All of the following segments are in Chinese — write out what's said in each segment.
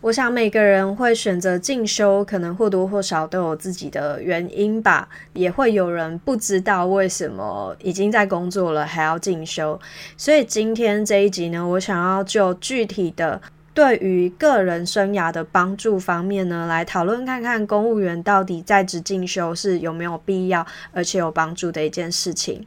我想每个人会选择进修，可能或多或少都有自己的原因吧。也会有人不知道为什么已经在工作了还要进修。所以今天这一集呢，我想要就具体的对于个人生涯的帮助方面呢，来讨论看看公务员到底在职进修是有没有必要，而且有帮助的一件事情。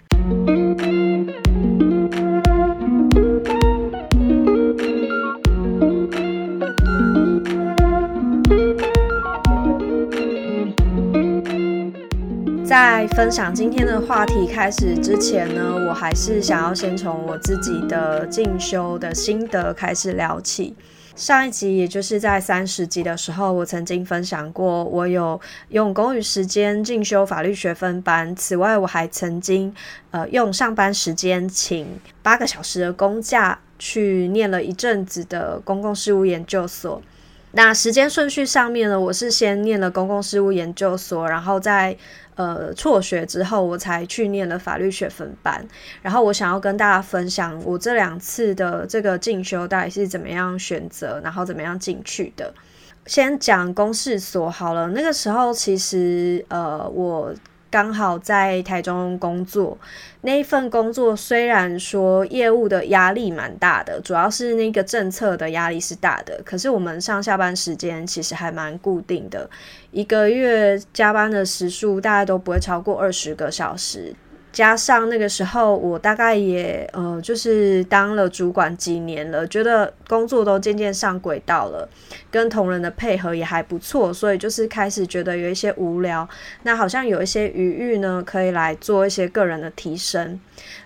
在分享今天的话题开始之前呢，我还是想要先从我自己的进修的心得开始聊起。上一集，也就是在三十集的时候，我曾经分享过，我有用公余时间进修法律学分班。此外，我还曾经呃用上班时间请八个小时的公假去念了一阵子的公共事务研究所。那时间顺序上面呢，我是先念了公共事务研究所，然后在呃辍学之后，我才去念了法律学分班。然后我想要跟大家分享我这两次的这个进修到底是怎么样选择，然后怎么样进去的。先讲公事所好了，那个时候其实呃我。刚好在台中工作，那一份工作虽然说业务的压力蛮大的，主要是那个政策的压力是大的，可是我们上下班时间其实还蛮固定的，一个月加班的时数大概都不会超过二十个小时。加上那个时候，我大概也呃，就是当了主管几年了，觉得工作都渐渐上轨道了，跟同仁的配合也还不错，所以就是开始觉得有一些无聊，那好像有一些余裕呢，可以来做一些个人的提升。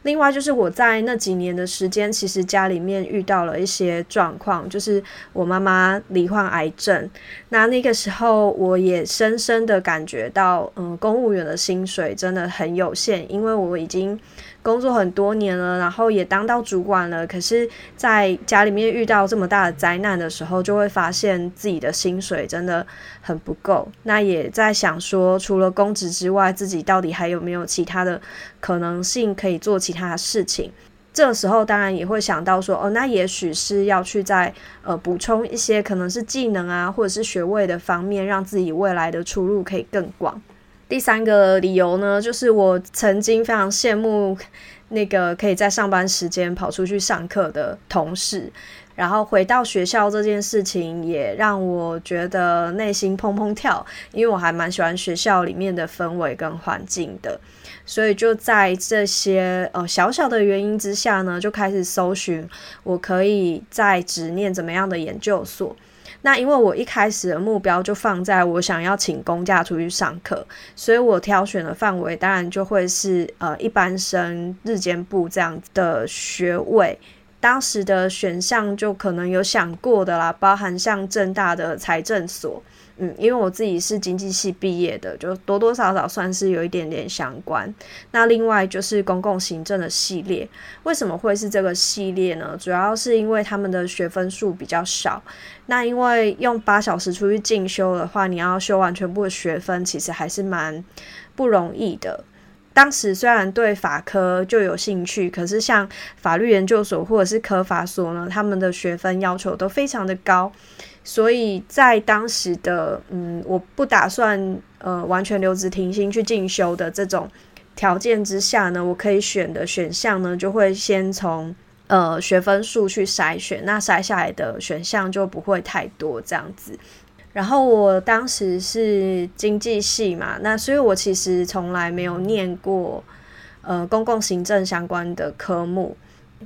另外就是我在那几年的时间，其实家里面遇到了一些状况，就是我妈妈罹患癌症。那那个时候，我也深深的感觉到，嗯，公务员的薪水真的很有限，因为我已经。工作很多年了，然后也当到主管了，可是在家里面遇到这么大的灾难的时候，就会发现自己的薪水真的很不够。那也在想说，除了公职之外，自己到底还有没有其他的可能性可以做其他的事情？这时候当然也会想到说，哦，那也许是要去在呃补充一些可能是技能啊，或者是学位的方面，让自己未来的出路可以更广。第三个理由呢，就是我曾经非常羡慕那个可以在上班时间跑出去上课的同事，然后回到学校这件事情也让我觉得内心砰砰跳，因为我还蛮喜欢学校里面的氛围跟环境的，所以就在这些呃小小的原因之下呢，就开始搜寻我可以在执念怎么样的研究所。那因为我一开始的目标就放在我想要请公假出去上课，所以我挑选的范围当然就会是呃一般生日间部这样的学位。当时的选项就可能有想过的啦，包含像正大的财政所。嗯，因为我自己是经济系毕业的，就多多少少算是有一点点相关。那另外就是公共行政的系列，为什么会是这个系列呢？主要是因为他们的学分数比较少。那因为用八小时出去进修的话，你要修完全部的学分，其实还是蛮不容易的。当时虽然对法科就有兴趣，可是像法律研究所或者是科法所呢，他们的学分要求都非常的高。所以在当时的嗯，我不打算呃完全留职停薪去进修的这种条件之下呢，我可以选的选项呢，就会先从呃学分数去筛选，那筛下来的选项就不会太多这样子。然后我当时是经济系嘛，那所以我其实从来没有念过呃公共行政相关的科目。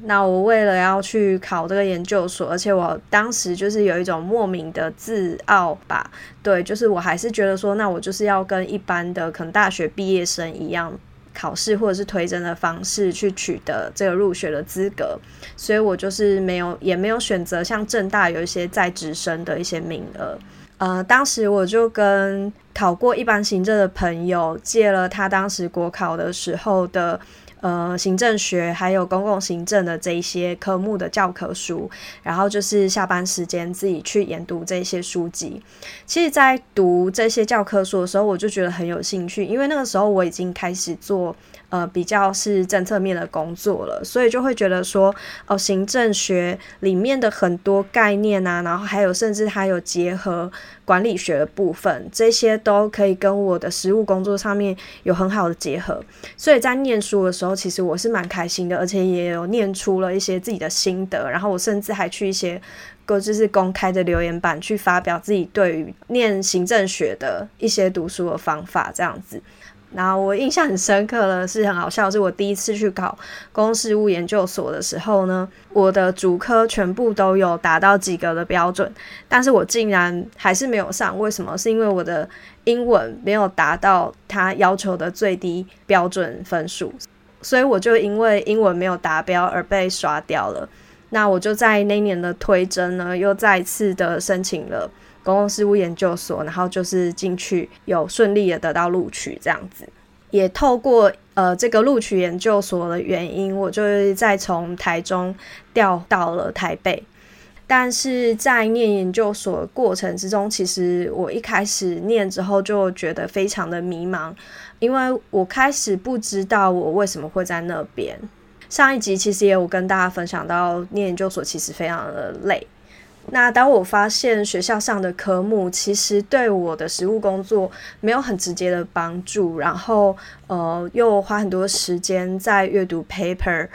那我为了要去考这个研究所，而且我当时就是有一种莫名的自傲吧，对，就是我还是觉得说，那我就是要跟一般的可能大学毕业生一样，考试或者是推甄的方式去取得这个入学的资格，所以我就是没有，也没有选择像正大有一些在职生的一些名额。呃，当时我就跟考过一般行政的朋友借了他当时国考的时候的。呃行政学还有公共行政的这一些科目的教科书，然后就是下班时间自己去研读这些书籍。其实，在读这些教科书的时候，我就觉得很有兴趣，因为那个时候我已经开始做。呃，比较是政策面的工作了，所以就会觉得说，哦，行政学里面的很多概念啊，然后还有甚至还有结合管理学的部分，这些都可以跟我的实务工作上面有很好的结合。所以在念书的时候，其实我是蛮开心的，而且也有念出了一些自己的心得，然后我甚至还去一些个就是公开的留言板去发表自己对于念行政学的一些读书的方法，这样子。然后我印象很深刻的是很好笑，是我第一次去考公事务研究所的时候呢，我的主科全部都有达到及格的标准，但是我竟然还是没有上。为什么？是因为我的英文没有达到他要求的最低标准分数，所以我就因为英文没有达标而被刷掉了。那我就在那年的推甄呢，又再次的申请了。公共事务研究所，然后就是进去有顺利的得到录取，这样子，也透过呃这个录取研究所的原因，我就再从台中调到了台北。但是在念研究所的过程之中，其实我一开始念之后就觉得非常的迷茫，因为我开始不知道我为什么会在那边。上一集其实也有跟大家分享到，念研究所其实非常的累。那当我发现学校上的科目其实对我的实务工作没有很直接的帮助，然后呃又花很多时间在阅读 paper，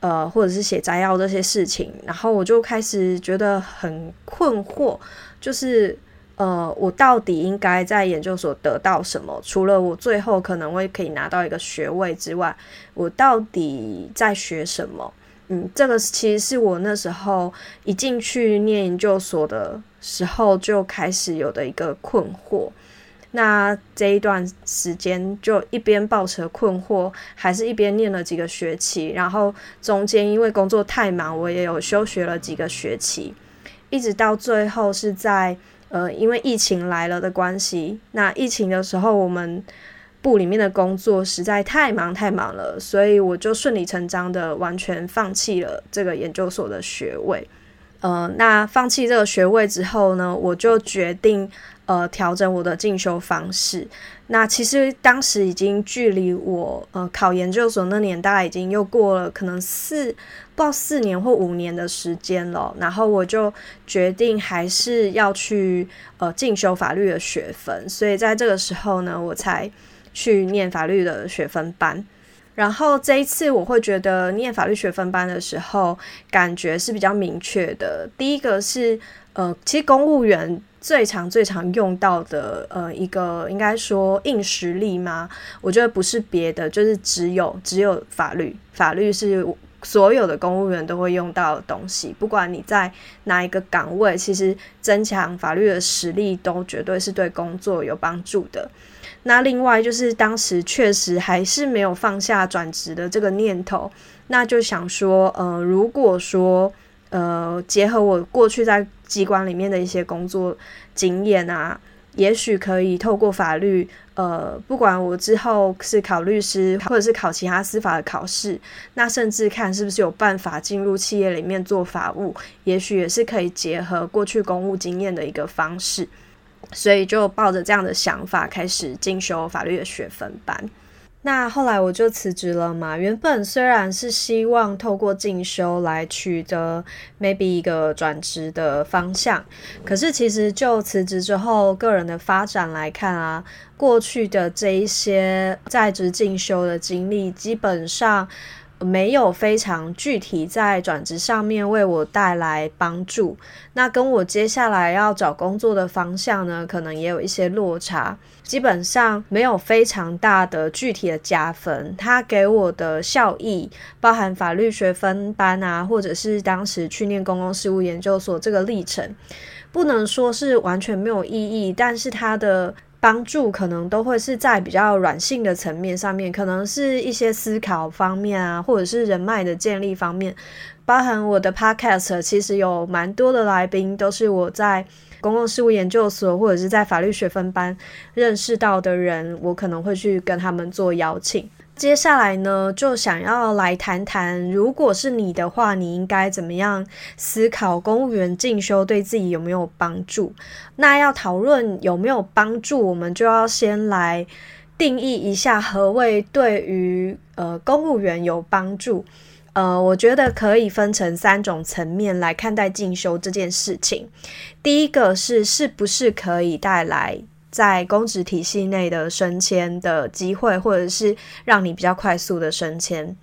呃或者是写摘要这些事情，然后我就开始觉得很困惑，就是呃我到底应该在研究所得到什么？除了我最后可能会可以拿到一个学位之外，我到底在学什么？嗯，这个其实是我那时候一进去念研究所的时候就开始有的一个困惑。那这一段时间就一边抱持困惑，还是一边念了几个学期。然后中间因为工作太忙，我也有休学了几个学期，一直到最后是在呃，因为疫情来了的关系。那疫情的时候，我们。部里面的工作实在太忙太忙了，所以我就顺理成章的完全放弃了这个研究所的学位。呃，那放弃这个学位之后呢，我就决定呃调整我的进修方式。那其实当时已经距离我呃考研究所那年大概已经又过了可能四不知道四年或五年的时间了。然后我就决定还是要去呃进修法律的学分，所以在这个时候呢，我才。去念法律的学分班，然后这一次我会觉得念法律学分班的时候，感觉是比较明确的。第一个是，呃，其实公务员最常、最常用到的，呃，一个应该说硬实力吗？我觉得不是别的，就是只有只有法律，法律是所有的公务员都会用到的东西。不管你在哪一个岗位，其实增强法律的实力，都绝对是对工作有帮助的。那另外就是当时确实还是没有放下转职的这个念头，那就想说，呃，如果说，呃，结合我过去在机关里面的一些工作经验啊，也许可以透过法律，呃，不管我之后是考律师或者是考其他司法的考试，那甚至看是不是有办法进入企业里面做法务，也许也是可以结合过去公务经验的一个方式。所以就抱着这样的想法开始进修法律的学分班。那后来我就辞职了嘛。原本虽然是希望透过进修来取得 maybe 一个转职的方向，可是其实就辞职之后个人的发展来看啊，过去的这一些在职进修的经历，基本上。没有非常具体在转职上面为我带来帮助，那跟我接下来要找工作的方向呢，可能也有一些落差。基本上没有非常大的具体的加分，它给我的效益，包含法律学分班啊，或者是当时去念公共事务研究所这个历程，不能说是完全没有意义，但是它的。帮助可能都会是在比较软性的层面上面，可能是一些思考方面啊，或者是人脉的建立方面。包含我的 podcast，其实有蛮多的来宾都是我在公共事务研究所或者是在法律学分班认识到的人，我可能会去跟他们做邀请。接下来呢，就想要来谈谈，如果是你的话，你应该怎么样思考公务员进修对自己有没有帮助？那要讨论有没有帮助，我们就要先来定义一下何谓对于呃公务员有帮助。呃，我觉得可以分成三种层面来看待进修这件事情。第一个是是不是可以带来。在公职体系内的升迁的机会，或者是让你比较快速的升迁。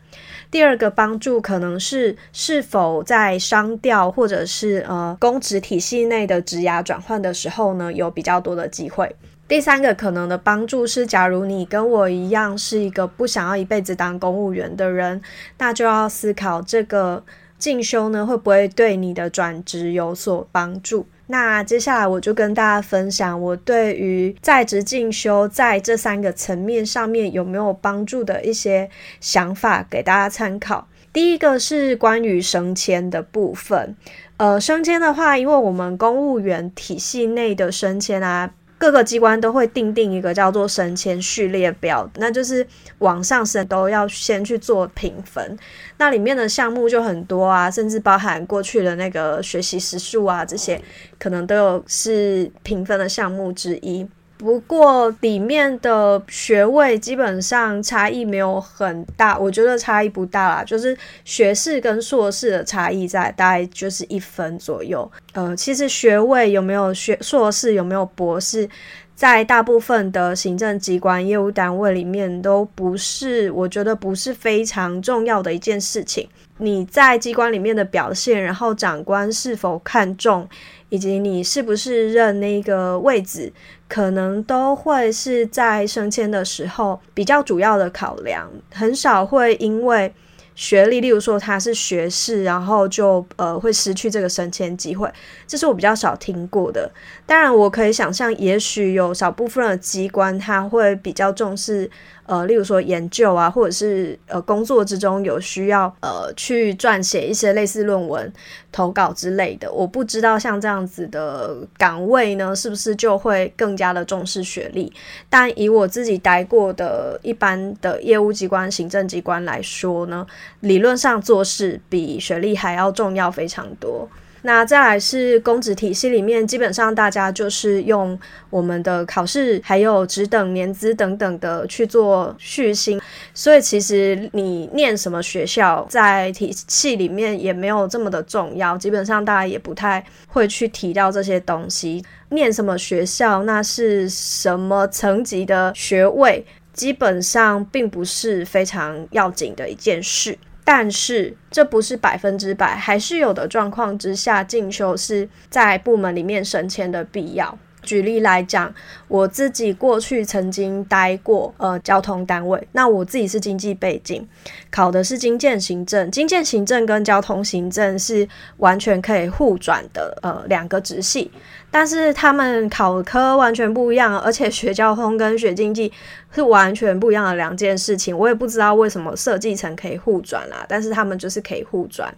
第二个帮助可能是是否在商调或者是呃公职体系内的职涯转换的时候呢，有比较多的机会。第三个可能的帮助是，假如你跟我一样是一个不想要一辈子当公务员的人，那就要思考这个进修呢会不会对你的转职有所帮助。那接下来我就跟大家分享我对于在职进修在这三个层面上面有没有帮助的一些想法，给大家参考。第一个是关于升迁的部分，呃，升迁的话，因为我们公务员体系内的升迁啊。各个机关都会定定一个叫做升迁序列表，那就是往上升都要先去做评分。那里面的项目就很多啊，甚至包含过去的那个学习时数啊，这些可能都有是评分的项目之一。不过里面的学位基本上差异没有很大，我觉得差异不大啦，就是学士跟硕士的差异在大概就是一分左右。呃，其实学位有没有学硕士有没有博士，在大部分的行政机关业务单位里面都不是，我觉得不是非常重要的一件事情。你在机关里面的表现，然后长官是否看重。以及你是不是认那个位置，可能都会是在升迁的时候比较主要的考量，很少会因为。学历，例如说他是学士，然后就呃会失去这个升迁机会，这是我比较少听过的。当然，我可以想象，也许有少部分的机关他会比较重视，呃，例如说研究啊，或者是呃工作之中有需要呃去撰写一些类似论文、投稿之类的。我不知道像这样子的岗位呢，是不是就会更加的重视学历？但以我自己待过的一般的业务机关、行政机关来说呢？理论上做事比学历还要重要非常多。那再来是公职体系里面，基本上大家就是用我们的考试，还有职等、年资等等的去做续薪。所以其实你念什么学校，在体系里面也没有这么的重要。基本上大家也不太会去提到这些东西。念什么学校，那是什么层级的学位？基本上并不是非常要紧的一件事，但是这不是百分之百，还是有的状况之下进修是在部门里面升迁的必要。举例来讲，我自己过去曾经待过呃交通单位，那我自己是经济背景，考的是经建行政，经建行政跟交通行政是完全可以互转的呃两个直系。但是他们考科完全不一样，而且学交通跟学经济是完全不一样的两件事情。我也不知道为什么设计成可以互转啦，但是他们就是可以互转。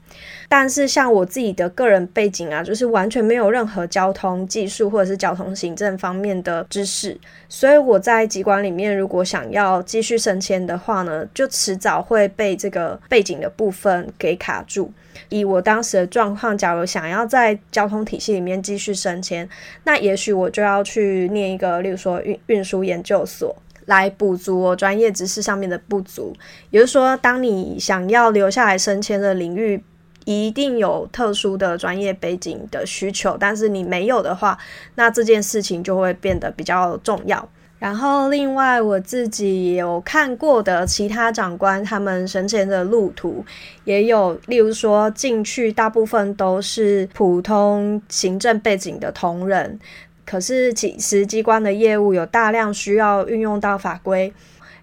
但是像我自己的个人背景啊，就是完全没有任何交通技术或者是交通行政方面的知识，所以我在机关里面如果想要继续升迁的话呢，就迟早会被这个背景的部分给卡住。以我当时的状况，假如想要在交通体系里面继续升迁，那也许我就要去念一个，例如说运运输研究所，来补足我专业知识上面的不足。也就是说，当你想要留下来升迁的领域，一定有特殊的专业背景的需求，但是你没有的话，那这件事情就会变得比较重要。然后，另外我自己有看过的其他长官他们升迁的路途，也有，例如说进去大部分都是普通行政背景的同仁，可是其实机关的业务有大量需要运用到法规，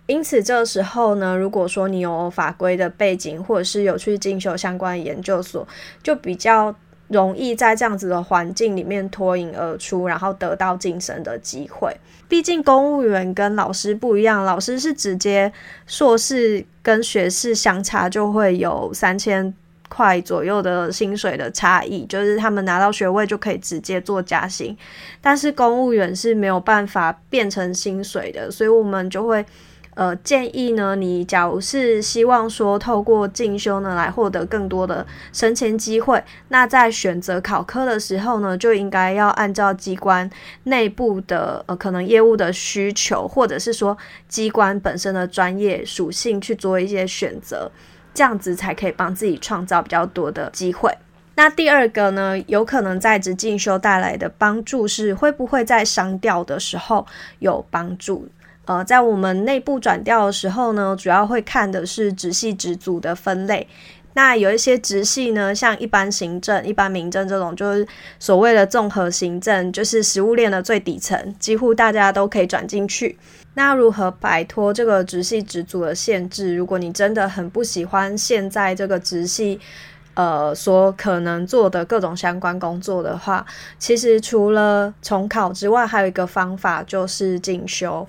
因此这时候呢，如果说你有法规的背景，或者是有去进修相关研究所，就比较。容易在这样子的环境里面脱颖而出，然后得到晋升的机会。毕竟公务员跟老师不一样，老师是直接硕士跟学士相差就会有三千块左右的薪水的差异，就是他们拿到学位就可以直接做加薪。但是公务员是没有办法变成薪水的，所以我们就会。呃，建议呢，你假如是希望说透过进修呢来获得更多的升迁机会，那在选择考科的时候呢，就应该要按照机关内部的呃可能业务的需求，或者是说机关本身的专业属性去做一些选择，这样子才可以帮自己创造比较多的机会。那第二个呢，有可能在职进修带来的帮助是会不会在商调的时候有帮助？呃，在我们内部转调的时候呢，主要会看的是直系直组的分类。那有一些直系呢，像一般行政、一般民政这种，就是所谓的综合行政，就是食物链的最底层，几乎大家都可以转进去。那如何摆脱这个直系直组的限制？如果你真的很不喜欢现在这个直系，呃，所可能做的各种相关工作的话，其实除了重考之外，还有一个方法就是进修。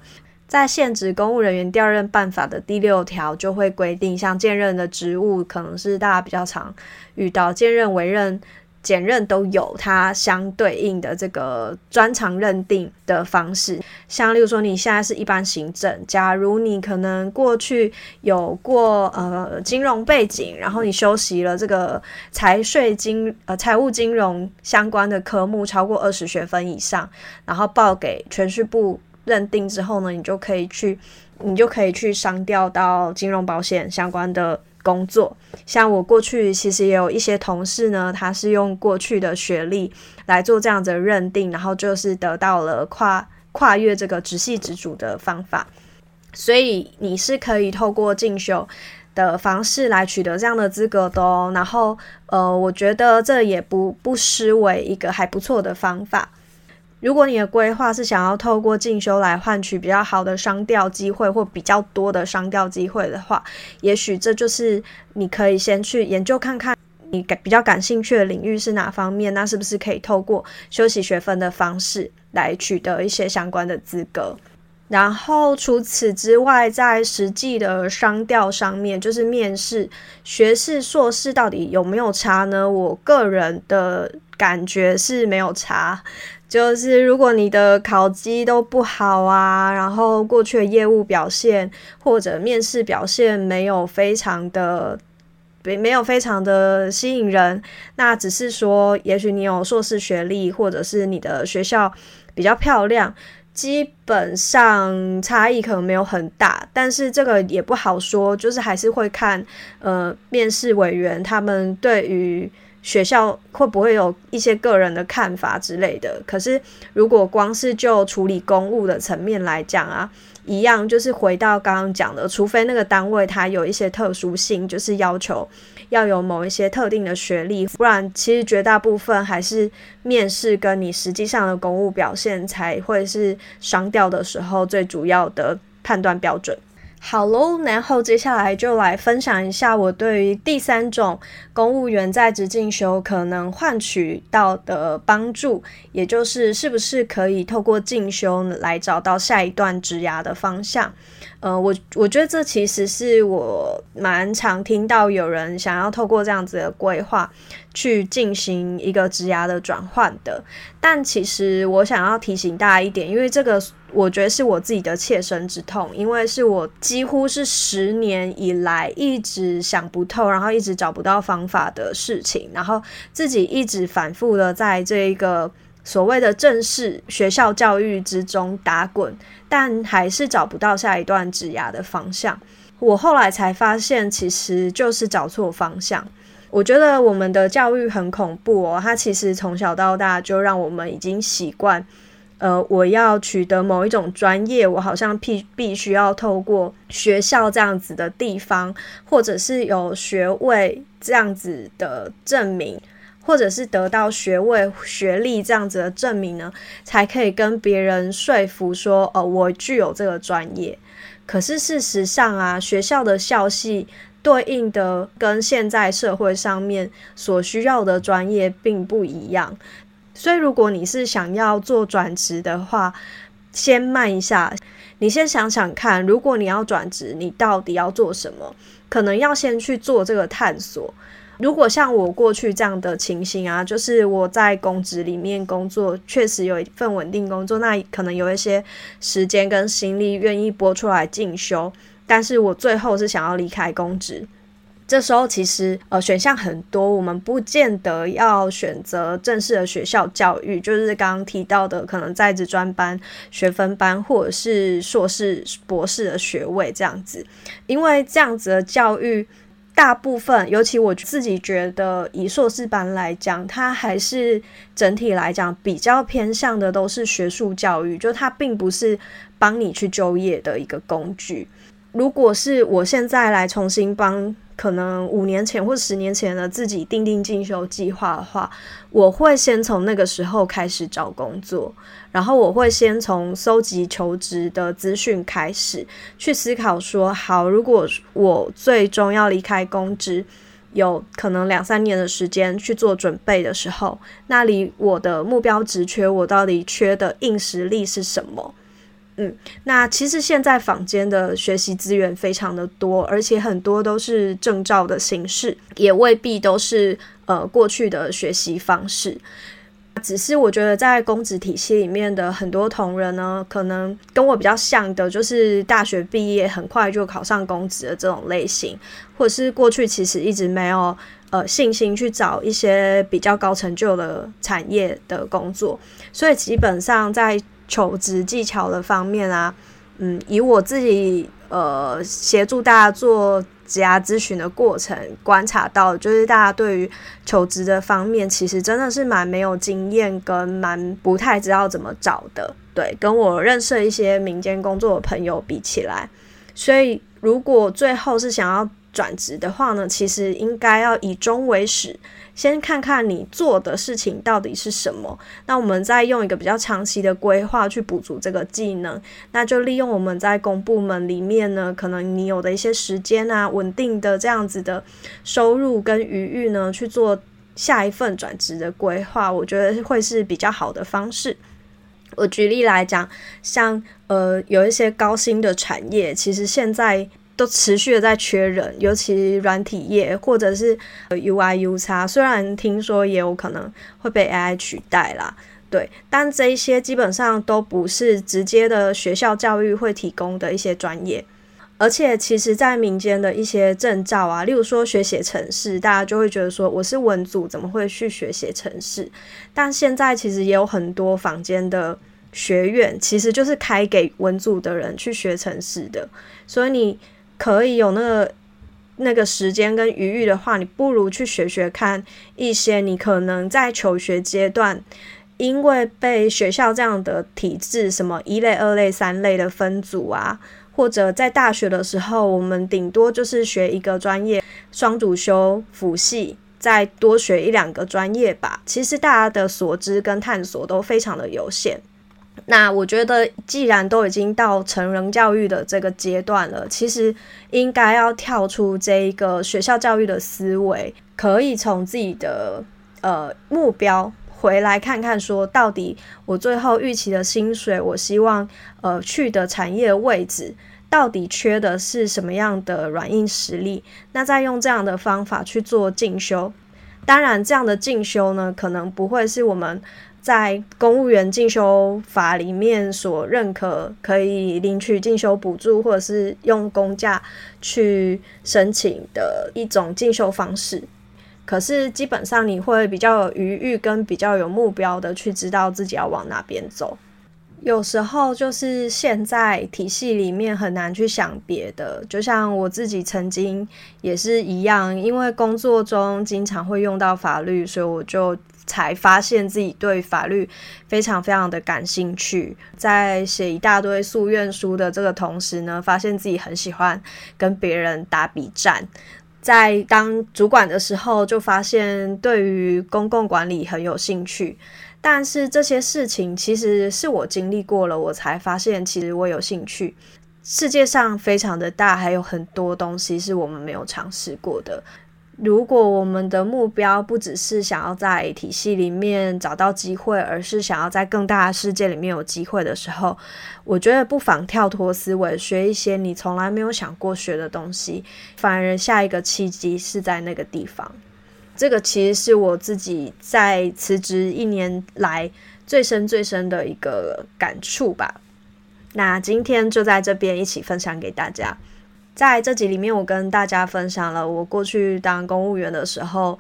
在现职公务人员调任办法的第六条就会规定，像兼任的职务可能是大家比较常遇到，兼任、委任、兼任都有它相对应的这个专长认定的方式。像例如说，你现在是一般行政，假如你可能过去有过呃金融背景，然后你修习了这个财税金呃财务金融相关的科目超过二十学分以上，然后报给全序部。认定之后呢，你就可以去，你就可以去商调到金融保险相关的工作。像我过去其实也有一些同事呢，他是用过去的学历来做这样的认定，然后就是得到了跨跨越这个直系直主的方法。所以你是可以透过进修的方式来取得这样的资格的哦。然后呃，我觉得这也不不失为一个还不错的方法。如果你的规划是想要透过进修来换取比较好的商调机会或比较多的商调机会的话，也许这就是你可以先去研究看看，你感比较感兴趣的领域是哪方面，那是不是可以透过修习学分的方式来取得一些相关的资格？然后除此之外，在实际的商调上面，就是面试学士、硕士到底有没有差呢？我个人的感觉是没有差。就是如果你的考绩都不好啊，然后过去的业务表现或者面试表现没有非常的没没有非常的吸引人，那只是说，也许你有硕士学历，或者是你的学校比较漂亮，基本上差异可能没有很大，但是这个也不好说，就是还是会看呃面试委员他们对于。学校会不会有一些个人的看法之类的？可是如果光是就处理公务的层面来讲啊，一样就是回到刚刚讲的，除非那个单位它有一些特殊性，就是要求要有某一些特定的学历，不然其实绝大部分还是面试跟你实际上的公务表现才会是商调的时候最主要的判断标准。好喽，然后接下来就来分享一下我对于第三种公务员在职进修可能换取到的帮助，也就是是不是可以透过进修来找到下一段职涯的方向。呃，我我觉得这其实是我蛮常听到有人想要透过这样子的规划去进行一个职涯的转换的。但其实我想要提醒大家一点，因为这个我觉得是我自己的切身之痛，因为是我几乎是十年以来一直想不透，然后一直找不到方法的事情，然后自己一直反复的在这一个。所谓的正式学校教育之中打滚，但还是找不到下一段职涯的方向。我后来才发现，其实就是找错方向。我觉得我们的教育很恐怖哦，它其实从小到大就让我们已经习惯，呃，我要取得某一种专业，我好像必必须要透过学校这样子的地方，或者是有学位这样子的证明。或者是得到学位、学历这样子的证明呢，才可以跟别人说服说，哦，我具有这个专业。可是事实上啊，学校的校系对应的跟现在社会上面所需要的专业并不一样。所以，如果你是想要做转职的话，先慢一下，你先想想看，如果你要转职，你到底要做什么？可能要先去做这个探索。如果像我过去这样的情形啊，就是我在公职里面工作，确实有一份稳定工作，那可能有一些时间跟心力愿意拨出来进修，但是我最后是想要离开公职。这时候其实呃选项很多，我们不见得要选择正式的学校教育，就是刚刚提到的可能在职专班、学分班，或者是硕士、博士的学位这样子，因为这样子的教育大部分，尤其我自己觉得以硕士班来讲，它还是整体来讲比较偏向的都是学术教育，就它并不是帮你去就业的一个工具。如果是我现在来重新帮。可能五年前或十年前的自己定定进修计划的话，我会先从那个时候开始找工作，然后我会先从搜集求职的资讯开始去思考说，好，如果我最终要离开公职，有可能两三年的时间去做准备的时候，那离我的目标职缺，我到底缺的硬实力是什么？嗯，那其实现在坊间的学习资源非常的多，而且很多都是证照的形式，也未必都是呃过去的学习方式。只是我觉得在公职体系里面的很多同仁呢，可能跟我比较像的，就是大学毕业很快就考上公职的这种类型，或者是过去其实一直没有呃信心去找一些比较高成就的产业的工作，所以基本上在。求职技巧的方面啊，嗯，以我自己呃协助大家做职涯咨询的过程观察到，就是大家对于求职的方面，其实真的是蛮没有经验，跟蛮不太知道怎么找的。对，跟我认识一些民间工作的朋友比起来，所以如果最后是想要转职的话呢，其实应该要以终为始。先看看你做的事情到底是什么，那我们再用一个比较长期的规划去补足这个技能。那就利用我们在公部门里面呢，可能你有的一些时间啊，稳定的这样子的收入跟余裕呢，去做下一份转职的规划，我觉得会是比较好的方式。我举例来讲，像呃有一些高薪的产业，其实现在。都持续的在缺人，尤其软体业或者是 UI U 差，虽然听说也有可能会被 AI 取代啦，对，但这一些基本上都不是直接的学校教育会提供的一些专业，而且其实在民间的一些证照啊，例如说学写程式，大家就会觉得说我是文组，怎么会去学写程式？但现在其实也有很多坊间的学院，其实就是开给文组的人去学程式的，所以你。可以有那个那个时间跟余裕的话，你不如去学学看一些你可能在求学阶段，因为被学校这样的体制，什么一类、二类、三类的分组啊，或者在大学的时候，我们顶多就是学一个专业，双主修辅系，再多学一两个专业吧。其实大家的所知跟探索都非常的有限。那我觉得，既然都已经到成人教育的这个阶段了，其实应该要跳出这一个学校教育的思维，可以从自己的呃目标回来看看，说到底我最后预期的薪水，我希望呃去的产业位置，到底缺的是什么样的软硬实力？那再用这样的方法去做进修。当然，这样的进修呢，可能不会是我们。在公务员进修法里面所认可，可以领取进修补助，或者是用公价去申请的一种进修方式。可是基本上你会比较有余裕，跟比较有目标的去知道自己要往哪边走。有时候就是现在体系里面很难去想别的，就像我自己曾经也是一样，因为工作中经常会用到法律，所以我就。才发现自己对法律非常非常的感兴趣，在写一大堆诉愿书的这个同时呢，发现自己很喜欢跟别人打比战。在当主管的时候，就发现对于公共管理很有兴趣。但是这些事情其实是我经历过了，我才发现其实我有兴趣。世界上非常的大，还有很多东西是我们没有尝试过的。如果我们的目标不只是想要在体系里面找到机会，而是想要在更大的世界里面有机会的时候，我觉得不妨跳脱思维，学一些你从来没有想过学的东西，反而下一个契机是在那个地方。这个其实是我自己在辞职一年来最深最深的一个感触吧。那今天就在这边一起分享给大家。在这集里面，我跟大家分享了我过去当公务员的时候。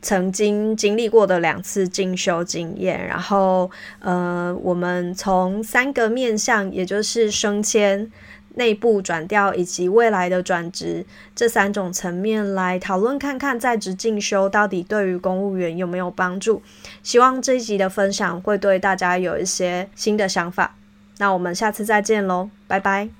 曾经经历过的两次进修经验，然后呃，我们从三个面向，也就是升迁、内部转调以及未来的转职这三种层面来讨论，看看在职进修到底对于公务员有没有帮助。希望这一集的分享会对大家有一些新的想法。那我们下次再见喽，拜拜。